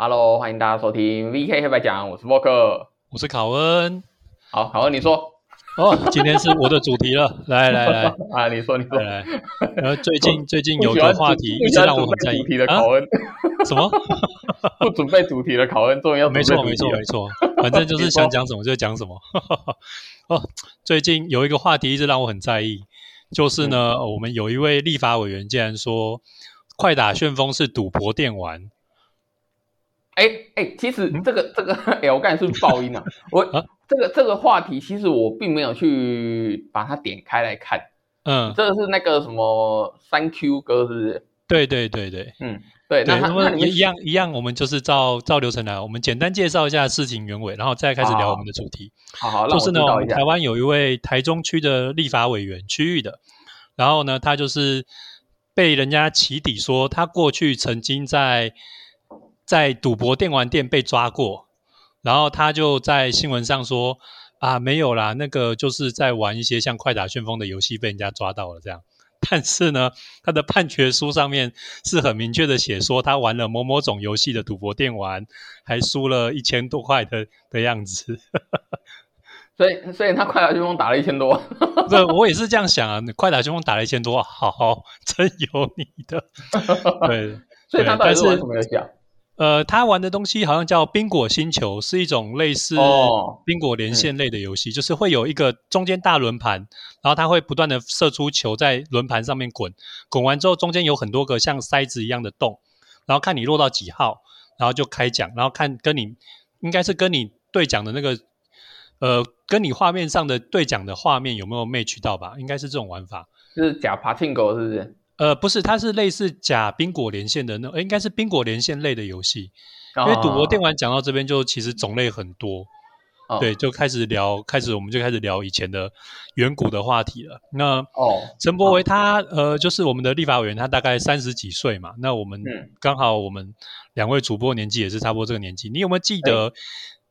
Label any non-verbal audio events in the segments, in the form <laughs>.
Hello，欢迎大家收听 VK 黑白讲，我是沃克，我是考恩。好，考恩你说。哦，今天是我的主题了，<laughs> 来来来啊，你说你说。来，然后最近最近有个话题一直让我很在意的考恩，什么？<laughs> 不准备主题的考恩，终于要没错没错没错，反正就是想讲什么就讲什么。<laughs> 哦，最近有一个话题一直让我很在意，就是呢，我们有一位立法委员竟然说快打旋风是赌博电玩。哎哎，其实这个这个，哎，我刚才是爆音啊，我这个这个话题，其实我并没有去把它点开来看。嗯，这个是那个什么三 Q 哥，是不是？对对对对，嗯，对。那那一样一样，我们就是照照流程来，我们简单介绍一下事情原委，然后再开始聊我们的主题。好好，就是呢，台湾有一位台中区的立法委员，区域的，然后呢，他就是被人家起底说，他过去曾经在。在赌博电玩店被抓过，然后他就在新闻上说啊，没有啦，那个就是在玩一些像快打旋风的游戏，被人家抓到了这样。<laughs> 但是呢，他的判决书上面是很明确的写说，他玩了某某种游戏的赌博电玩，还输了一千多块的的样子。<laughs> 所以，所以他快打旋风打了一千多。<laughs> 对，我也是这样想啊，快打旋风打了一千多，好，真有你的。对，所以他到底是玩什么游戏啊？呃，他玩的东西好像叫《冰果星球》，是一种类似冰果连线类的游戏，就是会有一个中间大轮盘，然后它会不断的射出球在轮盘上面滚，滚完之后中间有很多个像筛子一样的洞，然后看你落到几号，然后就开奖，然后看跟你应该是跟你兑奖的那个，呃，跟你画面上的兑奖的画面有没有 match 到吧？应该是这种玩法，就是假爬进狗是不是？呃，不是，它是类似假冰果连线的那，应该是冰果连线类的游戏。因为赌博电玩讲到这边，就其实种类很多，对，就开始聊，开始我们就开始聊以前的远古的话题了。那哦，陈柏维他呃，就是我们的立法委员，他大概三十几岁嘛。那我们刚好我们两位主播年纪也是差不多这个年纪，你有没有记得？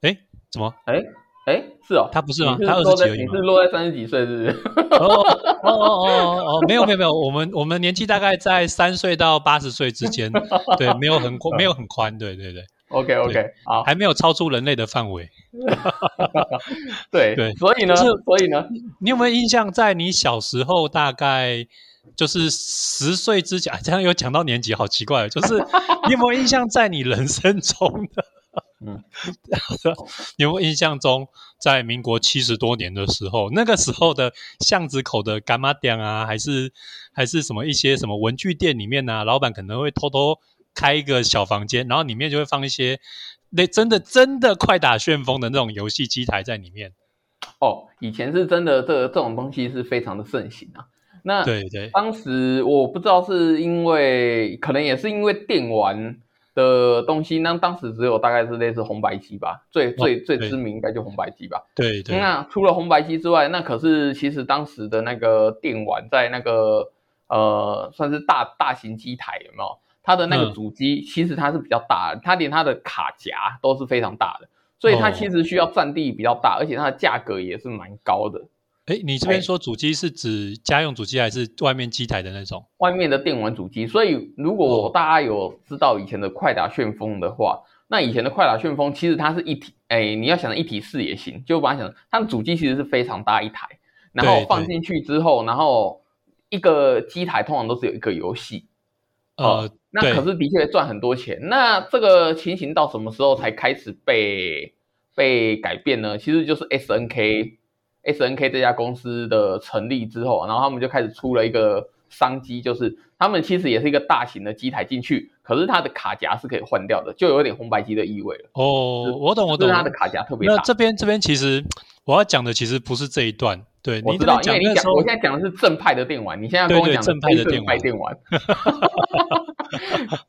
哎，怎么？哎。哎，是哦，他不是吗？他二十几而已你是落在三十几岁，是不是？哦哦哦哦哦，没有没有没有，我们我们年纪大概在三岁到八十岁之间，对，没有很宽没有很宽，对对对。OK OK，好，还没有超出人类的范围。<laughs> 对对，所以呢，所以呢，你有没有印象，在你小时候，大概就是十岁之前，这样有讲到年纪，好奇怪，就是你有没有印象，在你人生中的？嗯，<laughs> 你有印象中，在民国七十多年的时候，那个时候的巷子口的干妈店啊，还是还是什么一些什么文具店里面呢？老板可能会偷偷开一个小房间，然后里面就会放一些那真的真的快打旋风的那种游戏机台在里面。哦，以前是真的，这这种东西是非常的盛行啊。那对对，当时我不知道是因为，可能也是因为电玩。的东西，那当时只有大概是类似红白机吧，最最最知名应该就红白机吧。对对。那除了红白机之外，那可是其实当时的那个电玩在那个呃算是大大型机台有没有？它的那个主机其实它是比较大的，它连它的卡夹都是非常大的，所以它其实需要占地比较大，而且它的价格也是蛮高的。哎，你这边说主机是指家用主机还是外面机台的那种？外面的电玩主机。所以如果大家有知道以前的快打旋风的话，那以前的快打旋风其实它是一体，哎，你要想一体式也行，就把它想，它的主机其实是非常大一台，然后放进去之后，然后一个机台通常都是有一个游戏，呃，那可是的确赚很多钱。那这个情形到什么时候才开始被被改变呢？其实就是 S N K。S N K 这家公司的成立之后，然后他们就开始出了一个商机，就是他们其实也是一个大型的机台进去，可是它的卡夹是可以换掉的，就有点红白机的意味了。哦，我懂，我懂。它的卡夹特别大。那这边这边其实我要讲的其实不是这一段，对，我知道，因为你讲，我现在讲的是正派的电玩，你现在跟我讲正派的电玩。<laughs> <laughs> <laughs>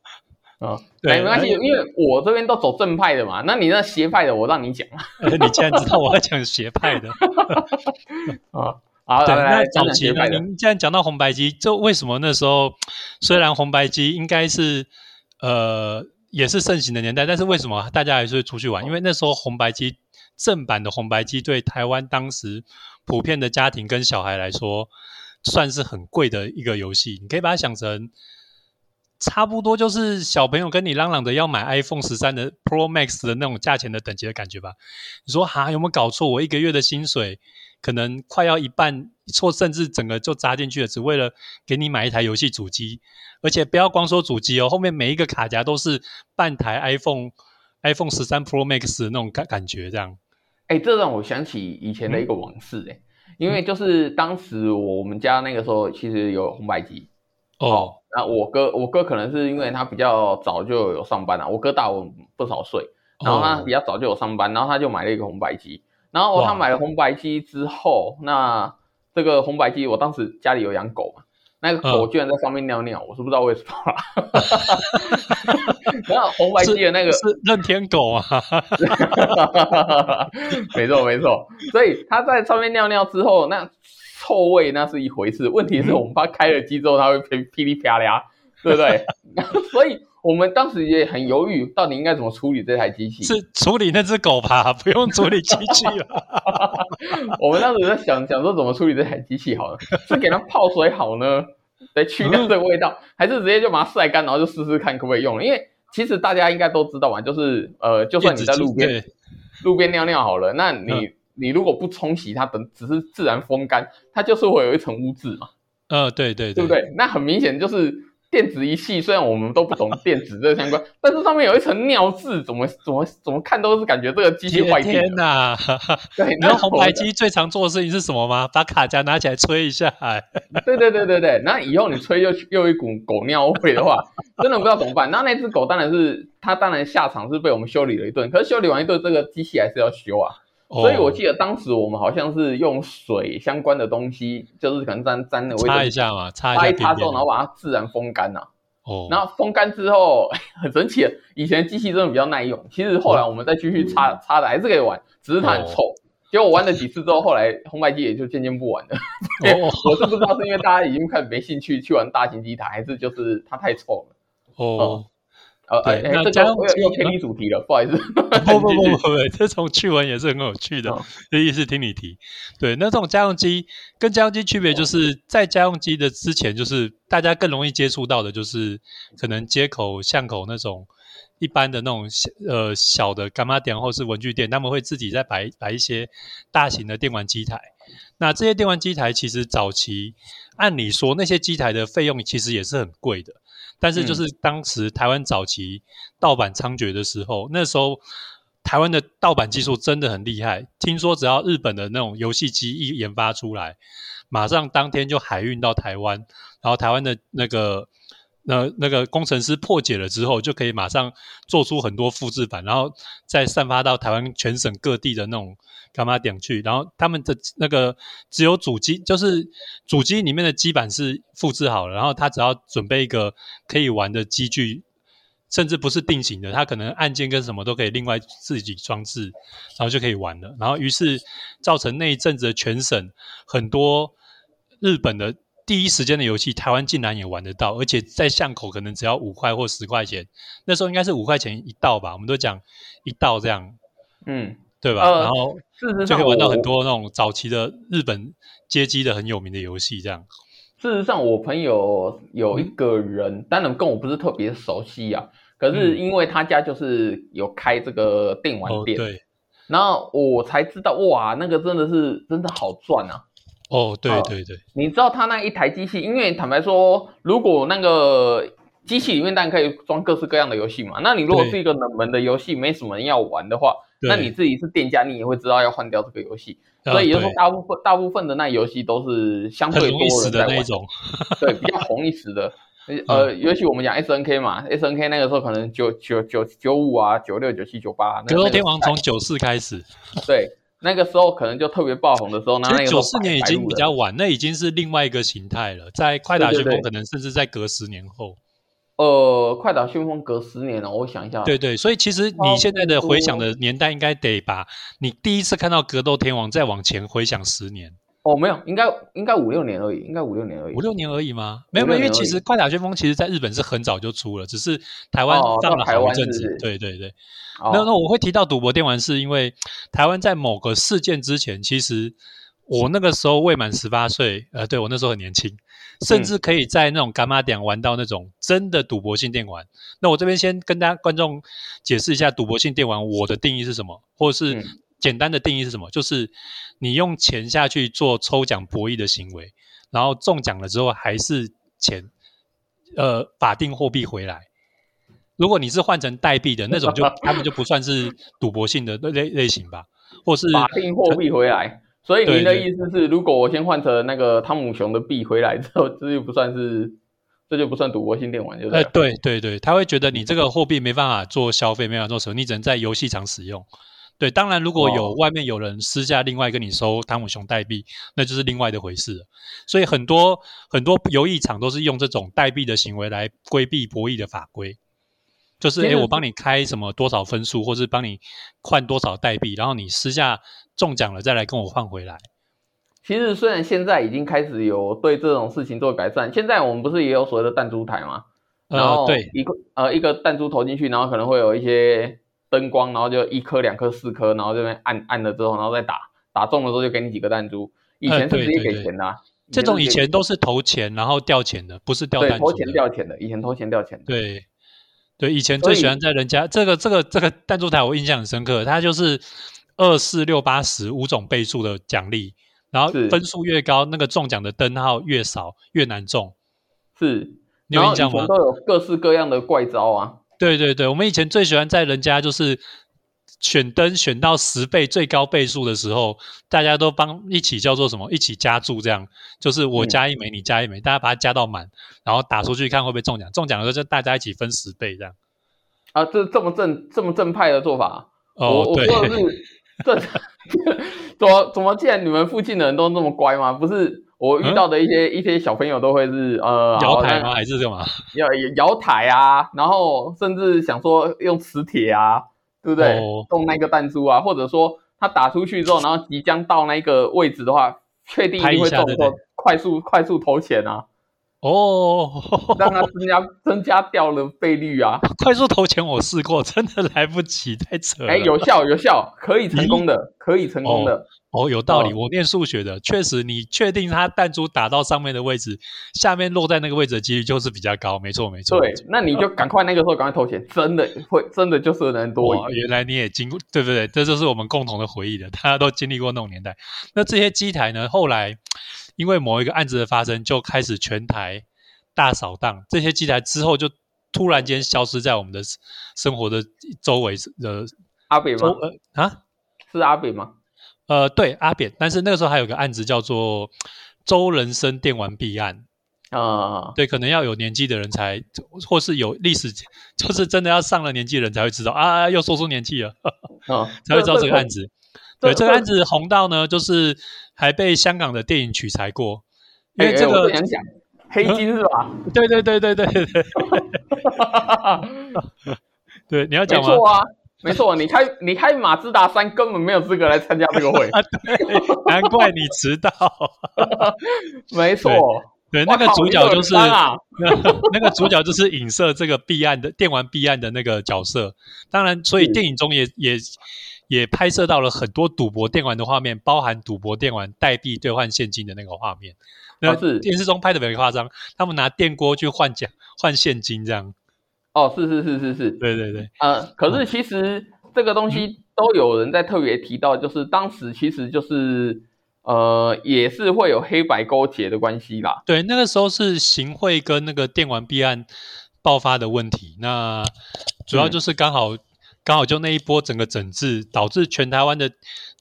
啊，对，没关系，因为我这边都走正派的嘛。那你那邪派的，我让你讲。<laughs> 你既然知道我要讲邪派的，<laughs> 啊，好，对，那早期呢？您既然讲到红白机，就为什么那时候虽然红白机应该是呃也是盛行的年代，但是为什么大家还是会出去玩？因为那时候红白机正版的红白机对台湾当时普遍的家庭跟小孩来说，算是很贵的一个游戏。你可以把它想成。差不多就是小朋友跟你嚷嚷着要买 iPhone 十三的 Pro Max 的那种价钱的等级的感觉吧？你说哈有没有搞错？我一个月的薪水可能快要一半，错甚至整个就砸进去了，只为了给你买一台游戏主机，而且不要光说主机哦，后面每一个卡夹都是半台 iPhone iPhone 十三 Pro Max 的那种感感觉，这样。哎，这让我想起以前的一个往事哎，因为就是当时我们家那个时候其实有红白机哦。那我哥，我哥可能是因为他比较早就有上班了，我哥大我不少岁，然后他比较早就有上班，然后他就买了一个红白机，然后他买了红白机之后，那这个红白机我当时家里有养狗嘛，那个狗居然在上面尿尿，我是不知道为什么，<laughs> 然后红白机的那个是任天狗啊，<laughs> 没错没错，所以他在上面尿尿之后那。臭味那是一回事，问题是我们怕开了机之后，它会噼噼里 <laughs> 啪啦，对不对？<laughs> 所以我们当时也很犹豫，到底应该怎么处理这台机器？是处理那只狗吧？<laughs> 不用处理机器了。我们当时在想想说怎么处理这台机器好了，是给它泡水好呢，来去掉这个味道，还是直接就把它晒干，然后就试试看可不可以用？因为其实大家应该都知道嘛，就是呃，就算你在路边路边尿尿好了，那你。你如果不冲洗它，等只是自然风干，它就是会有一层污渍嘛。呃，对对对，对不对？那很明显就是电子仪器，虽然我们都不懂电子这相关，<laughs> 但是上面有一层尿渍，怎么怎么怎么看都是感觉这个机器坏天呐！<laughs> 对，你知道红白机最常做的事情是什么吗？把卡夹拿起来吹一下。<laughs> 对对对对对，那以后你吹又又一股狗尿味的话，真的不知道怎么办。那那只狗当然是它当然下场是被我们修理了一顿，可是修理完一顿，这个机器还是要修啊。所以我记得当时我们好像是用水相关的东西，就是可能沾沾的，擦一下嘛，擦一擦之后，然后把它自然风干呐。哦，然后风干之后 <laughs> 很神奇，以前机器真的比较耐用。其实后来我们再继续擦擦的还是可以玩，只是它很臭。结果玩了几次之后，后来红白机也就渐渐不玩了。<laughs> 我是不知道是因为大家已经开始没兴趣去玩大型机台，还是就是它太臭了。哦。呃，哎，那家用机又偏离主题了，不好意思。<laughs> 不不不不 <laughs> 不，这种趣闻也是很有趣的，这意思听你提。对，那这种家用机跟家用机区别，就是在家用机的之前，就是大家更容易接触到的，就是可能街口巷口那种一般的那种呃小的干妈店或是文具店，他们会自己在摆摆一些大型的电玩机台。那这些电玩机台其实早期按理说那些机台的费用其实也是很贵的。但是就是当时台湾早期盗版猖獗的时候，那时候台湾的盗版技术真的很厉害。听说只要日本的那种游戏机一研发出来，马上当天就海运到台湾，然后台湾的那个那那个工程师破解了之后，就可以马上做出很多复制版，然后再散发到台湾全省各地的那种。干嘛点去？然后他们的那个只有主机，就是主机里面的基板是复制好了，然后他只要准备一个可以玩的机具，甚至不是定型的，他可能按键跟什么都可以另外自己装置，然后就可以玩了。然后于是造成那一阵子的全省很多日本的第一时间的游戏，台湾竟然也玩得到，而且在巷口可能只要五块或十块钱，那时候应该是五块钱一道吧，我们都讲一道这样，嗯。对吧？然后就可以玩到很多那种早期的日本街机的很有名的游戏。这样，事实上，我朋友有一个人，当然跟我不是特别熟悉啊。可是因为他家就是有开这个电玩店，对。然后我才知道，哇，那个真的是真的好赚啊！哦，对对对。你知道他那一台机器，因为坦白说，如果那个机器里面当然可以装各式各样的游戏嘛。那你如果是一个冷门的游戏，没什么人要玩的话。那你自己是店家，你也会知道要换掉这个游戏，所以也就是说，大部分大部分的那游戏都是相对多人在玩，<laughs> 对，比较红一时的。<laughs> 呃，尤其我们讲 S N K 嘛，S N K 那个时候可能九九九九五啊，九六九七九八。格斗天王从九四开始，<laughs> 对，那个时候可能就特别爆红的时候。其实九四年已经比较晚，那已经是另外一个形态了。在快打旋风，可能甚至在隔十年后。呃，快打旋风隔十年了，我想一下。对对，所以其实你现在的回想的年代，应该得把你第一次看到格斗天王再往前回想十年。哦，没有，应该应该五六年而已，应该五六年而已。五六年而已吗？没有没有，因为其实快打旋风其实在日本是很早就出了，只是台湾放了好一阵子。对对对。那那我会提到赌博电玩，是因为台湾在某个事件之前，其实我那个时候未满十八岁，呃，对我那时候很年轻。甚至可以在那种伽马点玩到那种真的赌博性电玩。那我这边先跟大家观众解释一下赌博性电玩我的定义是什么，或者是简单的定义是什么，就是你用钱下去做抽奖博弈的行为，然后中奖了之后还是钱，呃，法定货币回来。如果你是换成代币的那种，就 <laughs> 他们就不算是赌博性的类类型吧，或是法定货币回来。所以您的意思是，如果我先换成那个汤姆熊的币回来之后，这就不算是，这就不算赌博性电玩，就哎，对对对，他会觉得你这个货币没办法做消费，没办法做什么，你只能在游戏场使用。对，当然如果有外面有人私下另外跟你收汤姆熊代币，那就是另外的回事了。所以很多很多游艺场都是用这种代币的行为来规避博弈的法规。就是哎，我帮你开什么多少分数，或是帮你换多少代币，然后你私下中奖了再来跟我换回来。其实虽然现在已经开始有对这种事情做改善，现在我们不是也有所谓的弹珠台吗？然后对一个呃一个弹珠投进去，然后可能会有一些灯光，然后就一颗、两颗、四颗，然后这边按按了之后，然后再打打中了之后就给你几个弹珠。以前是直接给钱的，这种以前都是投钱然后掉钱的，不是掉弹珠。投钱掉钱的，以前投钱掉钱的。对。对，以前最喜欢在人家这个这个这个弹珠台，我印象很深刻。它就是二四六八十五种倍数的奖励，然后分数越高，那个中奖的灯号越少，越难中。是，你有印象吗？都有各式各样的怪招啊。对对对，我们以前最喜欢在人家就是。选灯选到十倍最高倍数的时候，大家都帮一起叫做什么？一起加注，这样就是我加一枚，你加一枚，大家把它加到满，然后打出去看会不会中奖。中奖的时候就大家一起分十倍这样。啊，这这么正这么正派的做法。哦，我说的是正。<laughs> 怎么怎么？既然你们附近的人都那么乖吗？不是我遇到的一些一些小朋友都会是呃摇台吗？还是什么？<laughs> 摇摇台啊，然后甚至想说用磁铁啊。对不对？动那个弹珠啊，或者说他打出去之后，然后即将到那个位置的话，确定一定会中，说快速快速投钱啊。哦，让它增加增加掉了倍率啊！快速投钱我试过，真的来不及，太扯了。哎，有效有效，可以成功的，可以成功的。哦，有道理。我念数学的，确实，你确定它弹珠打到上面的位置，下面落在那个位置的几率就是比较高。没错，没错。对，那你就赶快那个时候赶快投钱，真的会，真的就是人多。原来你也经过，对不对？这就是我们共同的回忆的，大家都经历过那种年代。那这些机台呢？后来因为某一个案子的发生，就开始全台大扫荡。这些机台之后就突然间消失在我们的生活的周围的。阿扁吗？啊，是阿扁吗？呃，对阿扁，但是那个时候还有个案子叫做周人生电玩弊案啊，对，可能要有年纪的人才，或是有历史，<laughs> 就是真的要上了年纪的人才会知道啊，又说出年纪了，啊，<laughs> 才会知道这个案子。对，这个案子红到呢，就是还被香港的电影取材过，因为这个黑金是吧？对对对对对对，对，你要讲吗？没错啊，没错，你开你开马自达三根本没有资格来参加这个会啊！对，难怪你迟到。<laughs> 没错，对，那个主角就是 <laughs> 那个主角就是影射这个弊案的电玩弊案的那个角色。当然，所以电影中也也也拍摄到了很多赌博电玩的画面，包含赌博电玩代币兑换现金的那个画面。那是电视中拍的比较夸张，他们拿电锅去换奖换现金这样。哦，是是是是是，对对对，呃，可是其实这个东西都有人在特别提到，就是当时其实就是呃，也是会有黑白勾结的关系啦。对，那个时候是行贿跟那个电玩弊案爆发的问题，那主要就是刚好刚好就那一波整个整治，导致全台湾的。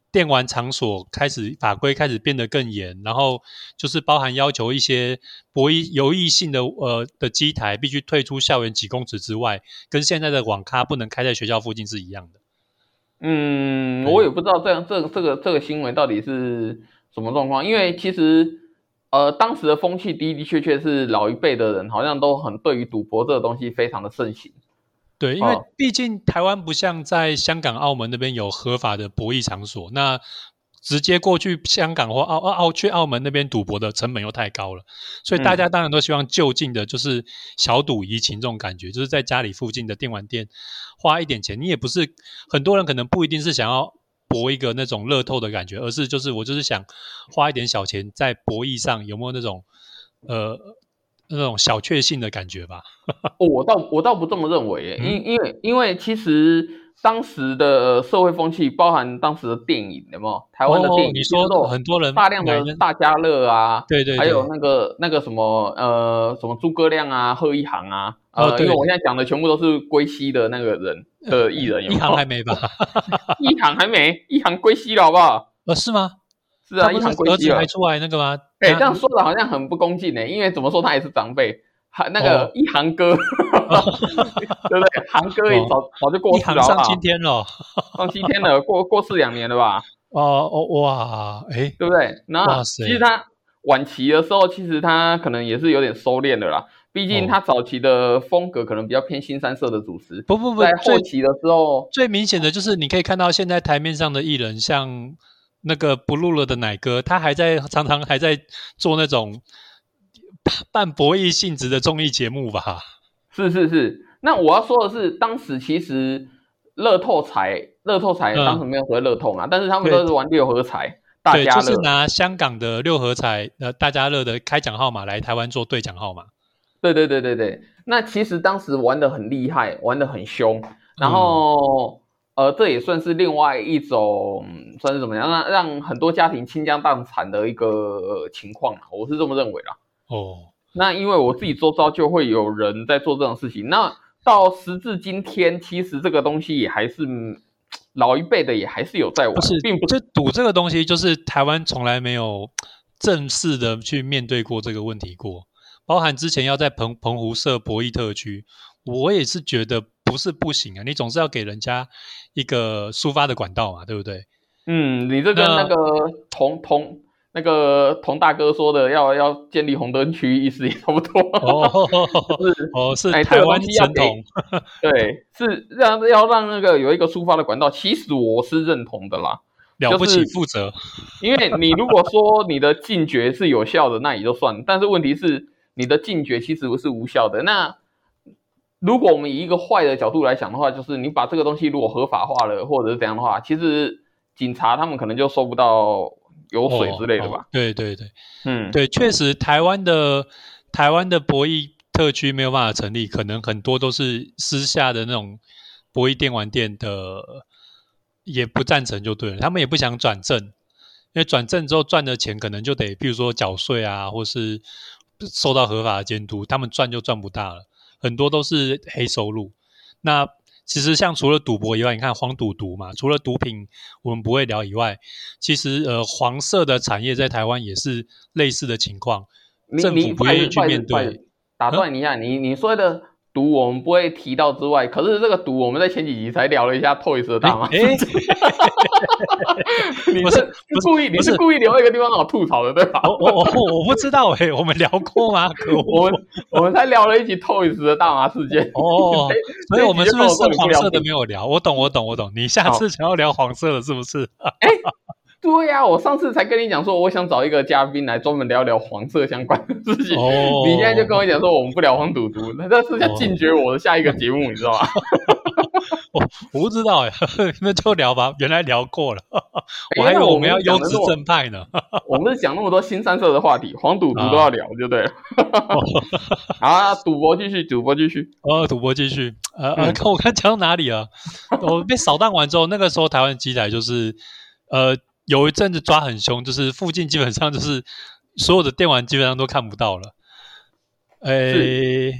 电玩场所开始法规开始变得更严，然后就是包含要求一些博弈有益性的呃的机台必须退出校园几公尺之外，跟现在的网咖不能开在学校附近是一样的。嗯，我也不知道这样这个这个这个新闻到底是什么状况，因为其实呃当时的风气的的确确是老一辈的人好像都很对于赌博这个东西非常的盛行。对，因为毕竟台湾不像在香港、澳门那边有合法的博弈场所，那直接过去香港或澳澳澳去澳门那边赌博的成本又太高了，所以大家当然都希望就近的，就是小赌怡情这种感觉，就是在家里附近的电玩店花一点钱。你也不是很多人可能不一定是想要博一个那种乐透的感觉，而是就是我就是想花一点小钱在博弈上有没有那种呃那种小确幸的感觉吧。哦，我倒我倒不这么认为耶，因因为因为其实当时的社会风气，包含当时的电影，有没有台湾的电影？哦你说很多人大量的大家乐啊，对对对还有那个那个什么呃什么诸葛亮啊、贺一航啊，呃，因为我现在讲的全部都是归西的那个人的艺人，有没有一行还没吧？<laughs> 一航还没，一航归西了好不好？呃，是吗？是啊，一航归西还。出来那个吗？哎、他这样说的好像很不恭敬呢、因为怎么说他也是长辈，还那个哦一航哥，<laughs> 对不对？航哥也早、早就过一世了，上今？天了。上西天了，过过世两年了吧？<laughs> 哦哦哇，哎，对不对？然后其实他晚期的时候，其实他可能也是有点收敛的啦。毕竟哦他早期的风格可能比较偏新三色的主持，不不不在，后期的时候，最明显的就是你可以看到现在台面上的艺人，像那个不录了的奶哥，他还在常常还在做那种半博弈性质的综艺节目吧？是是是。那我要说的是，当时其实乐透彩，乐透彩嗯当时没有所谓乐透嘛，但是他们都是玩六合彩、大，家乐。就是拿香港的六合彩呃大家乐的开奖号码来台湾做兑奖号码。对对对对对，那其实当时玩的很厉害，玩的很凶，然后、呃，这也算是另外一种，嗯算是怎么样，让让很多家庭倾家荡产的一个、呃情况啊，我是这么认为啦。哦，那因为我自己周遭就会有人在做这种事情，那到时至今天，其实这个东西也还是嗯老一辈的也还是有在玩不是，，并不是赌这个东西，就是台湾从来没有正式的去面对过这个问题过，包含之前要在澎澎湖设博弈特区，我也是觉得不是不行啊，你总是要给人家一个抒发的管道嘛，对不对？嗯，你这跟那那个童童那个童大哥说的要要建立红灯区意思也差不多。<laughs> 哦是哦，是台湾个东西要给神童，对，是让要让那个有一个抒发的管道，其实我是认同的啦。了不起就是负责，因为你如果说你的禁绝是有效的，那也就算了。但是问题是，你的禁绝其实是无效的。那如果我们以一个坏的角度来讲的话，就是你把这个东西如果合法化了，或者是怎样的话，其实警察他们可能就收不到油水之类的吧哦哦。对对对。嗯，对，确实台湾的台湾的博弈特区没有办法成立，可能很多都是私下的那种博弈电玩店的也不赞成就对了，他们也不想转正，因为转正之后赚的钱可能就得，比如说缴税啊，或是受到合法的监督，他们赚就赚不大了，很多都是黑收入。那其实像除了赌博以外，你看黄赌毒嘛，除了毒品我们不会聊以外，其实呃黄色的产业在台湾也是类似的情况。你政府不愿意去面对打断你一下，你你说的毒我们不会提到之外，可是这个毒我们在前几集才聊了一下 Toys 的大麻。诶 <laughs> <laughs> 你不是是故意你是是故意留一个地方让我吐槽的对吧？我我我我不知道诶、我们聊过吗？<laughs> 可！我们我们才聊了一集 Toys 的大麻事件。哦，<laughs> 所以我们是不是剩黄色的没有？有聊？我懂，我懂，我懂。你下次想要聊黄色的，是不是？对呀、我上次才跟你讲说，我想找一个嘉宾来专门聊聊黄色相关的事情。哦，你现在就跟我讲说我们不聊黄赌毒，那这是要禁绝我的下一个节目，你知道吗？我 <laughs> 我不知道哎，<laughs> 那就聊吧。原来聊过了，<laughs> 我还以为我我们要优质正派呢。我们是讲那么多新三色的话题，黄赌毒都要聊，就对了。好啊，赌博继续，赌博继续。哦，赌博继续。呃呃，我刚讲到哪里了？我被扫荡完之后，那个时候台湾机台就是呃有一阵子抓很凶，就是附近基本上就是所有的电玩基本上都看不到了。诶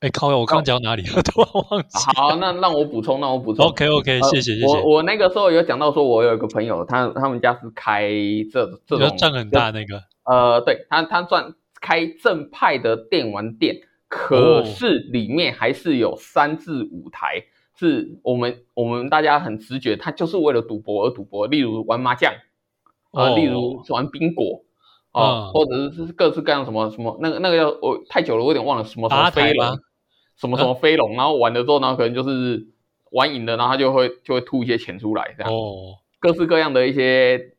诶，靠！我刚刚讲到哪里了？<laughs> 突然忘记。好，那让我补充，让我补充。OK OK，呃谢谢谢谢。我我那个时候有讲到说，我有一个朋友，他他们家是开这这种你说赚很大那个呃，对他他赚开正派的电玩店，可哦是里面还是有三至五台，是我们我们大家很直觉，他就是为了赌博而赌博，例如玩麻将，呃，哦例如玩宾果。哦，嗯或者是各式各样什么什么，那个那个叫我太久了，我有点忘了什么什么飞龙，什么什么飞龙，然后玩了之后，然后可能就是玩赢了，然后他就会就会吐一些钱出来，这样。哦，各式各样的一些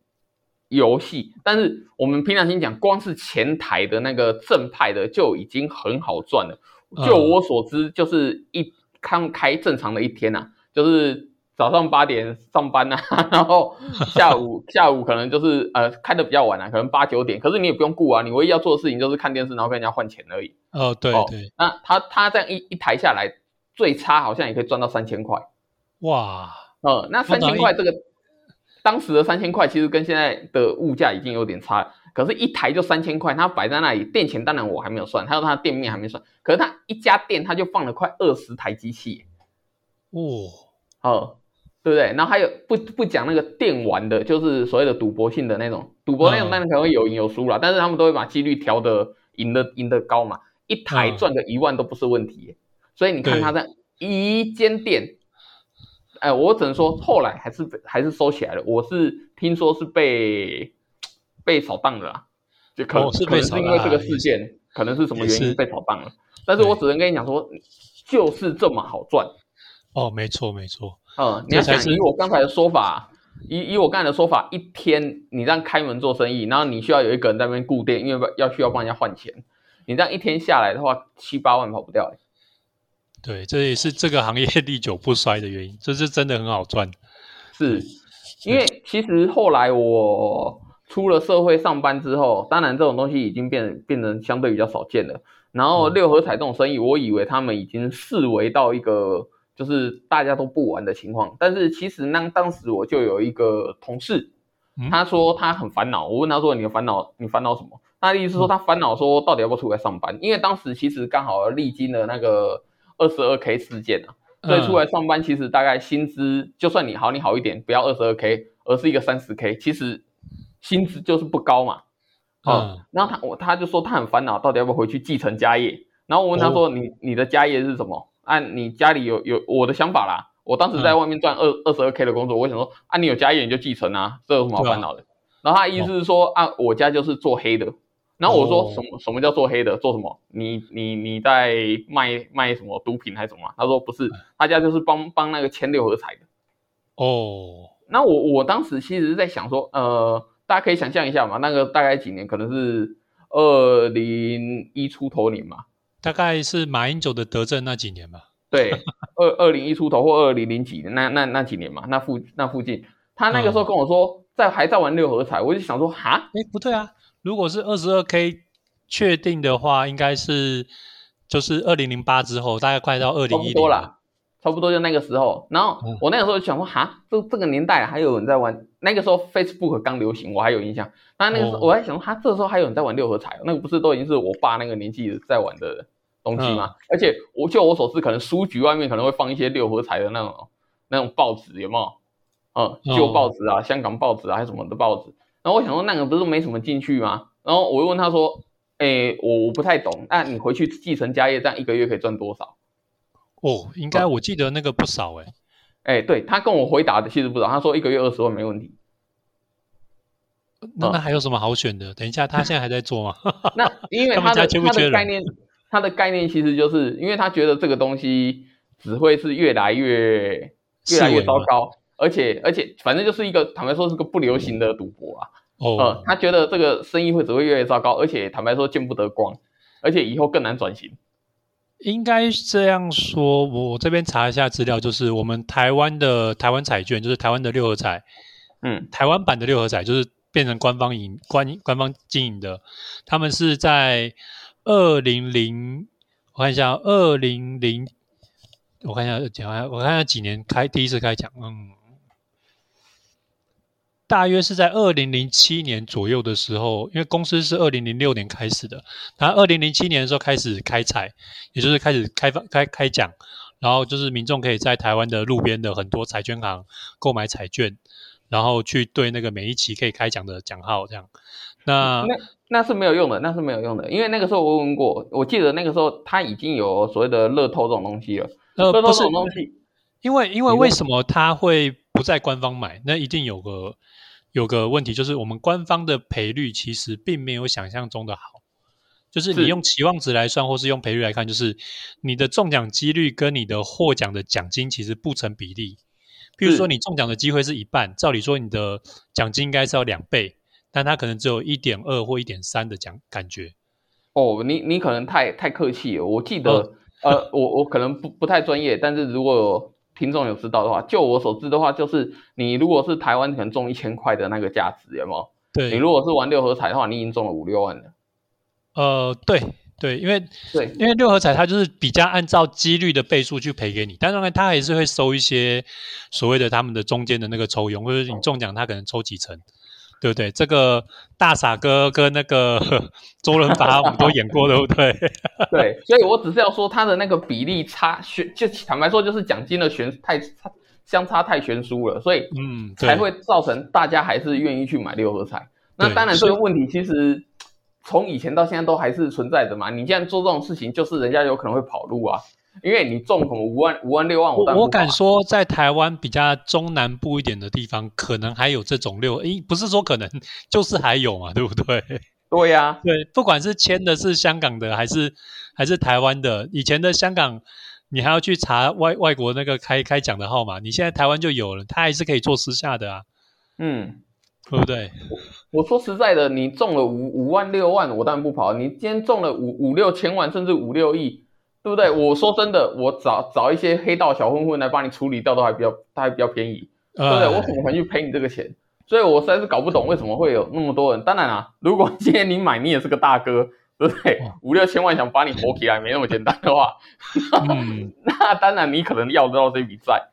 游戏，但是我们平常心讲，光是前台的那个正派的就已经很好赚了。嗯就我所知，就是一刚开正常的一天呐、啊，就是早上八点上班啊，<laughs> 然后下午 <laughs> 下午可能就是呃开的比较晚啊，可能八九点，可是你也不用顾啊，你唯一要做的事情就是看电视，然后跟人家换钱而已。哦，对对，那他他这样一一台下来，最差好像也可以赚到三千块。哇，呃，那三千块这个当时的三千块，其实跟现在的物价已经有点差。可是，一台就三千块，他摆在那里，店钱当然我还没有算，还有他的店面还没算。可是他一家店，他就放了快二十台机器，哦，哦，对不对？然后还有不不讲那个电玩的，就是所谓的赌博性的那种，赌博那种当然可能会有赢有输啦，但是他们都会把几率调的赢的赢的高嘛，一台赚个一万都不是问题。所以你看他在一间店，哎，我只能说后来还是还是收起来了。我是听说是被。被扫荡了，就可能是可能是因为这个事件，可能是什么原因被扫荡了。但是我只能跟你讲说，就是这么好赚。哦，没错没错。嗯，你要想以我刚才的说法，以以我刚才的说法，一天你这样开门做生意，然后你需要有一个人在那边固定，因为要需要帮人家换钱，你这样一天下来的话，七八万跑不掉。对，这也是这个行业历久不衰的原因，这是真的很好赚。是因为其实后来我。出了社会上班之后，当然这种东西已经变变成相对比较少见了。然后六合彩这种生意，我以为他们已经视为到一个就是大家都不玩的情况。但是其实那当时我就有一个同事，他说他很烦恼。我问他说：“你的烦恼，你烦恼什么？”他的意思说他烦恼说到底要不要出来上班？因为当时其实刚好历经了那个二十二 K 事件啊，所以出来上班其实大概薪资就算你好你好一点，不要二十二 K，而是一个三十 K，其实。薪资就是不高嘛，哦，然后他我他就说他很烦恼，到底要不要回去继承家业？然后我问他说，你你的家业是什么？按你家里有有我的想法啦，我当时在外面赚二二十二 K 的工作，我想说，啊，你有家业你就继承啊，这有什么好烦恼的？然后他意思是说，啊，我家就是做黑的。然后我说什么什么叫做黑的？做什么？你你你在卖卖什么毒品还是什么？他说不是，他家就是帮帮那个签六合彩的。哦，那我我当时其实是在想说，呃。大家可以想象一下嘛，那个大概几年，可能是二零一出头年嘛，大概是马英九的德政那几年嘛。对，二二零一出头或二零零几年那那那几年嘛，那附那附近，他那个时候跟我说在还在玩六合彩，我就想说哈，哎不对啊，如果是二十二 K 确定的话，应该是就是二零零八之后，大概快到二零一多了。差不多就那个时候，然后我那个时候想说，哈，这这个年代还有人在玩。那个时候 Facebook 刚流行，我还有印象。但那个时候我还想说，哈，这时候还有人在玩六合彩，那个不是都已经是我爸那个年纪在玩的东西吗？而且我就我所知，可能书局外面可能会放一些六合彩的那种那种报纸，有没有？嗯，旧报纸啊，香港报纸啊，还是什么的报纸。然后我想说，那个不是没什么进去吗？然后我又问他说，哎，我我不太懂，那你回去继承家业，这样一个月可以赚多少？哦，应该我记得那个不少哎，哎，对他跟我回答的其实不少，他说一个月二十万没问题。那那还有什么好选的？等一下，他现在还在做吗？<laughs> 那因为他的他的概念，他的概念其实就是因为他觉得这个东西只会是越来越越来越糟糕，而且而且反正就是一个坦白说是个不流行的赌博啊。哦，他觉得这个生意会只会越来越糟糕，而且坦白说见不得光，而且以后更难转型。应该这样说，我这边查一下资料，就是我们台湾的台湾彩券，就是台湾的六合彩，嗯，台湾版的六合彩，就是变成官方营官官方经营的。他们是在二零零，我看一下，二零零，我看一下讲，我看一下几年开第一次开奖，嗯。大约是在二零零七年左右的时候，因为公司是二零零六年开始的，然后二零零七年的时候开始开采，也就是开始开放开开奖，然后就是民众可以在台湾的路边的很多彩券行购买彩券，然后去对那个每一期可以开奖的奖号这样。那那那是没有用的，那是没有用的，因为那个时候我问过，我记得那个时候他已经有所谓的乐透这种东西了。乐透这种东西，因为因为为什么他会不在官方买？那一定有个。有个问题就是，我们官方的赔率其实并没有想象中的好。就是你用期望值来算，或是用赔率来看，就是你的中奖几率跟你的获奖的奖金其实不成比例。譬如说，你中奖的机会是一半，照理说你的奖金应该是要两倍，但它可能只有一点二或一点三的奖感觉。哦，你你可能太太客气了。我记得，呃，我我可能不不太专业，但是如果听众有知道的话，就我所知的话，就是你如果是台湾可能中一千块的那个价值，有没有？对，你如果是玩六合彩的话，你已经中了五六万了。呃，对对，因为对，因为六合彩它就是比较按照几率的倍数去赔给你，但当然它还是会收一些所谓的他们的中间的那个抽佣，或者你中奖它可能抽几成，对不对？这个大傻哥跟那个 <laughs> 周润发我们都演过，对不对？<laughs> 对，所以我只是要说他的那个比例差悬，就坦白说就是奖金的悬太差，相差太悬殊了，所以嗯，才会造成大家还是愿意去买六合彩。那当然这个问题其实。从以前到现在都还是存在的嘛？你既然做这种事情，就是人家有可能会跑路啊，因为你中什么五万、五万、六万，我我敢说，在台湾比较中南部一点的地方，可能还有这种六，诶，不是说可能，就是还有嘛，对不对？<laughs> 对呀，对，不管是签的是香港的，还是还是台湾的，以前的香港，你还要去查外外国那个开开奖的号码，你现在台湾就有了，他还是可以做私下的啊，嗯。对不对？我说实在的，你中了五五万六万，我当然不跑。你今天中了五五六千万，甚至五六亿，对不对？我说真的，我找找一些黑道小混混来帮你处理掉，都还比较，还比较便宜，对不对？我怎么可能去赔你这个钱？所以我实在是搞不懂为什么会有那么多人。当然啊，如果今天你买，你也是个大哥，对不对？五六千万想把你活起来，没那么简单的话，<laughs> 那当然你可能要得到这笔债。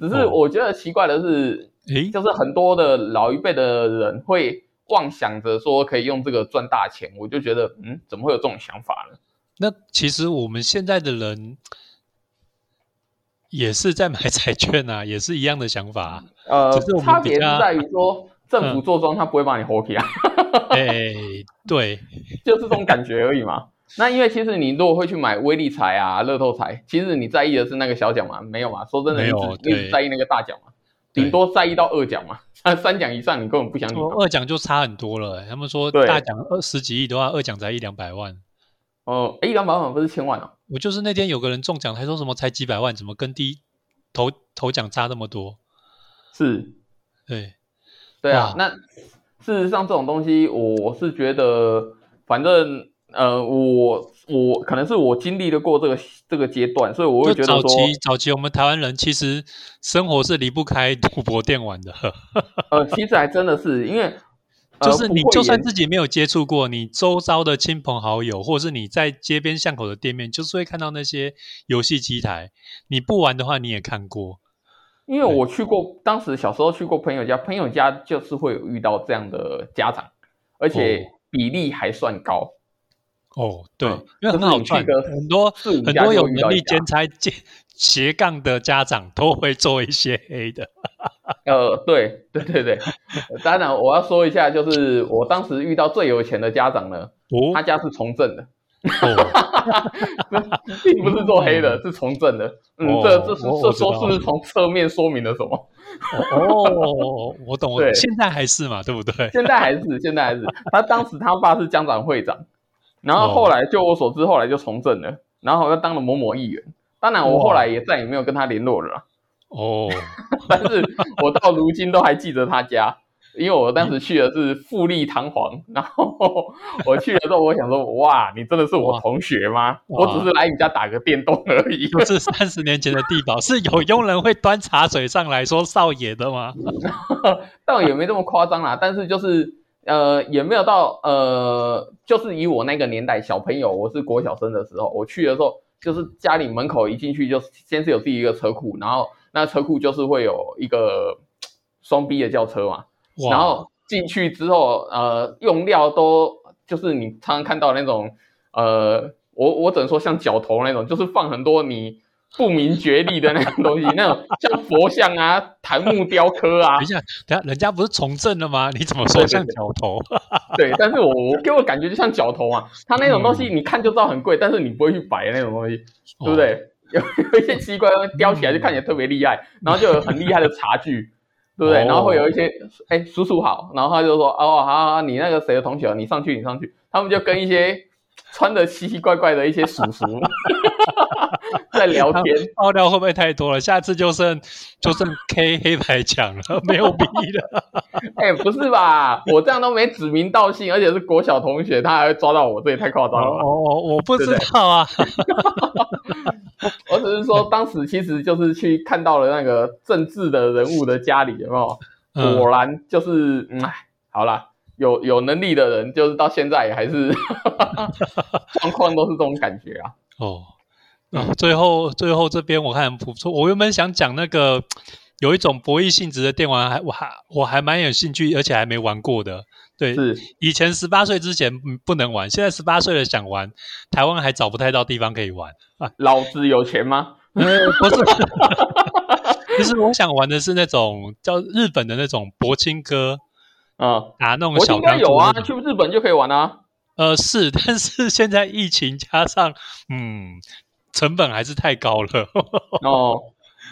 只是我觉得奇怪的是。诶，就是很多的老一辈的人会妄想着说可以用这个赚大钱，我就觉得，嗯，怎么会有这种想法呢？那其实我们现在的人也是在买彩券啊，也是一样的想法。呃，差别是在于说，<laughs> 政府做庄他不会把你活起啊。哎，对，就是这种感觉而已嘛。那因为其实你如果会去买威力彩啊、乐透彩，其实你在意的是那个小奖嘛？没有嘛？说真的，你只你只在意那个大奖嘛？顶多在意到二奖嘛，三三奖以上你根本不想理。二奖就差很多了，他们说大奖二十几亿的话，二奖才一两百万。哦，一两百万不是千万哦。我就是那天有个人中奖，他说什么才几百万，怎么跟第一头头奖差那么多？是，对，对啊。那事实上这种东西，我是觉得，反正。呃，我我可能是我经历了过这个这个阶段，所以我会觉得说，早期早期我们台湾人其实生活是离不开赌博电玩的。<laughs> 呃，其实还真的是，因为就是你就算自己没有接触过，你周遭的亲朋好友，或者是你在街边巷口的店面，就是会看到那些游戏机台。你不玩的话，你也看过。因为我去过，当时小时候去过朋友家，朋友家就是会有遇到这样的家长，而且比例还算高。哦，对，因为很好赚，很多很多有能力兼差兼斜杠的家长都会做一些黑的。<laughs> 呃，对对对对，<laughs> 当然我要说一下，就是我当时遇到最有钱的家长呢，他家是从政的，<laughs> 并不是做黑的，是从政的。嗯，这这是这说是不是从侧面说明了什么？哦，我懂，对，现在还是嘛，对不对？现在还是，现在还是，他当时他爸是江长会长。然后后来，就我所知，后来就从政了，然后又当了某某议员。当然，我后来也再也没有跟他联络了。哦，<laughs> 但是我到如今都还记得他家，因为我当时去的是富丽堂皇。<laughs> 然后我去了之后，我想说：哇，你真的是我同学吗？我只是来你家打个电动而已。<laughs> 不是三十年前的地堡，是有佣人会端茶水上来说少爷的吗？倒也没这么夸张啦，但是就是。呃，也没有到呃，就是以我那个年代小朋友，我是国小生的时候，我去的时候，就是家里门口一进去就先是有自己一个车库，然后那车库就是会有一个双 B 的轿车嘛，然后进去之后，呃，用料都就是你常常看到那种，呃，我我只能说像脚头那种，就是放很多你。不明觉厉的那种东西，那种像佛像啊、檀木雕刻啊。<laughs> 等一下，等下，人家不是从政的吗？<laughs> 你怎么说像脚头？<laughs> 对，但是我我给我感觉就像角头啊。他那种东西，你看就知道很贵，但是你不会去摆那种东西，对不对？有有一些奇怪，雕起来就看起来特别厉害，然后就有很厉害的茶具，对不对？然后会有一些，哎，叔叔好，然后他就说，哦，好好好，你那个谁的同学，你上去，你上去。他们就跟一些穿的奇奇怪怪的一些叔叔 <laughs> 在聊天，爆料会不会太多了？下次就剩就剩 K 黑白奖了，<laughs> 没有 B 了。<laughs> 哎，不是吧？我这样都没指名道姓，而且是国小同学，他还会抓到我，这也太夸张了。哦，我不知道啊。我只是说，当时其实就是去看到了那个政治的人物的家里，有没有？果然就是，嗯，好了。有有能力的人，就是到现在还是 <laughs> 状况都是这种感觉啊。哦，那最后最后这边我看不错。我原本想讲那个有一种博弈性质的电玩，还我还我还蛮有兴趣，而且还没玩过的。对，是以前十八岁之前不能玩，现在十八岁了想玩，台湾还找不太到地方可以玩啊。老子有钱吗？不是，<laughs> 就是我想玩的是那种叫日本的那种博青哥。啊啊，那种小应该有啊，去日本就可以玩啊。呃，是，但是现在疫情加上，嗯，成本还是太高了。哦，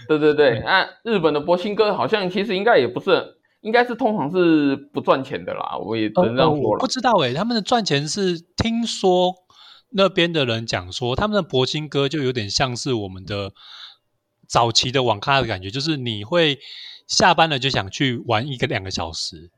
对对对，那日本的博兴哥好像其实应该也不是，应该是通常是不赚钱的啦。我也只能这样说了。不知道哎，他们的赚钱是听说那边的人讲说，他们的博兴哥就有点像是我们的早期的网咖的感觉，就是你会下班了就想去玩一个两个小时。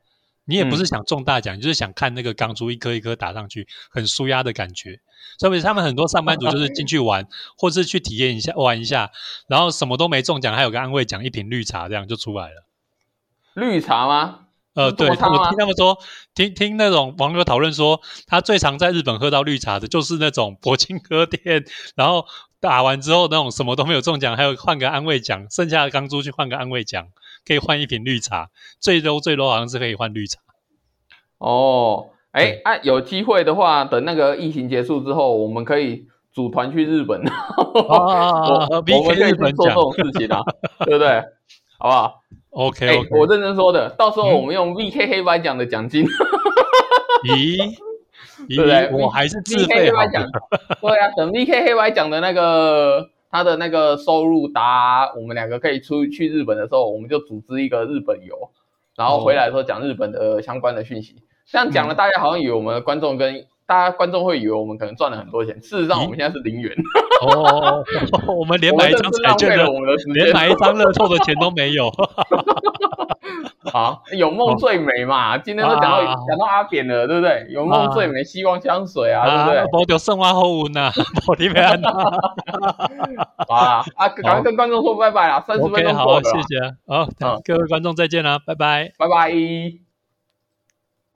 你也不是想中大奖，就是想看那个钢珠一颗一颗打上去，很舒压的感觉。所以他们很多上班族就是进去玩，或是去体验一下玩一下，然后什么都没中奖，还有个安慰奖，一瓶绿茶这样就出来了。绿茶吗？呃，对，我听他们说，听听那种网友讨论说，他最常在日本喝到绿茶的，就是那种铂金哥店，然后打完之后那种什么都没有中奖，还有换个安慰奖，剩下的钢珠去换个安慰奖。可以换一瓶绿茶，最多最多好像是可以换绿茶。哦，哎啊，有机会的话，等那个疫情结束之后，我们可以组团去日本。<laughs> 我我们可以做这种事情啊，<laughs> 对不对？好不好？OK，我认真说的，到时候我们用 VK 黑白奖的奖金。咦？<laughs> 对不对？我还是自费奖。对啊，等 VK 黑白奖的那个。他的那个收入达，我们两个可以出去日本的时候，我们就组织一个日本游，然后回来的时候讲日本的相关的讯息。这样讲了，大家好像以为我们的观众跟大家观众会以为我们可能赚了很多钱，事实上我们现在是零元。哦，<laughs> 我们连买一张彩券的，连买一张乐透的钱都没有。<laughs> 好，有梦最美嘛？今天都讲到讲到阿扁了，对不对？有梦最美，希望香水啊，对不对？保掉圣花后文呐，<laughs> 保你平安。啊啊！赶快跟观众说拜拜啦，三十分钟好，谢谢。好，各位观众再见啦，拜拜，拜拜。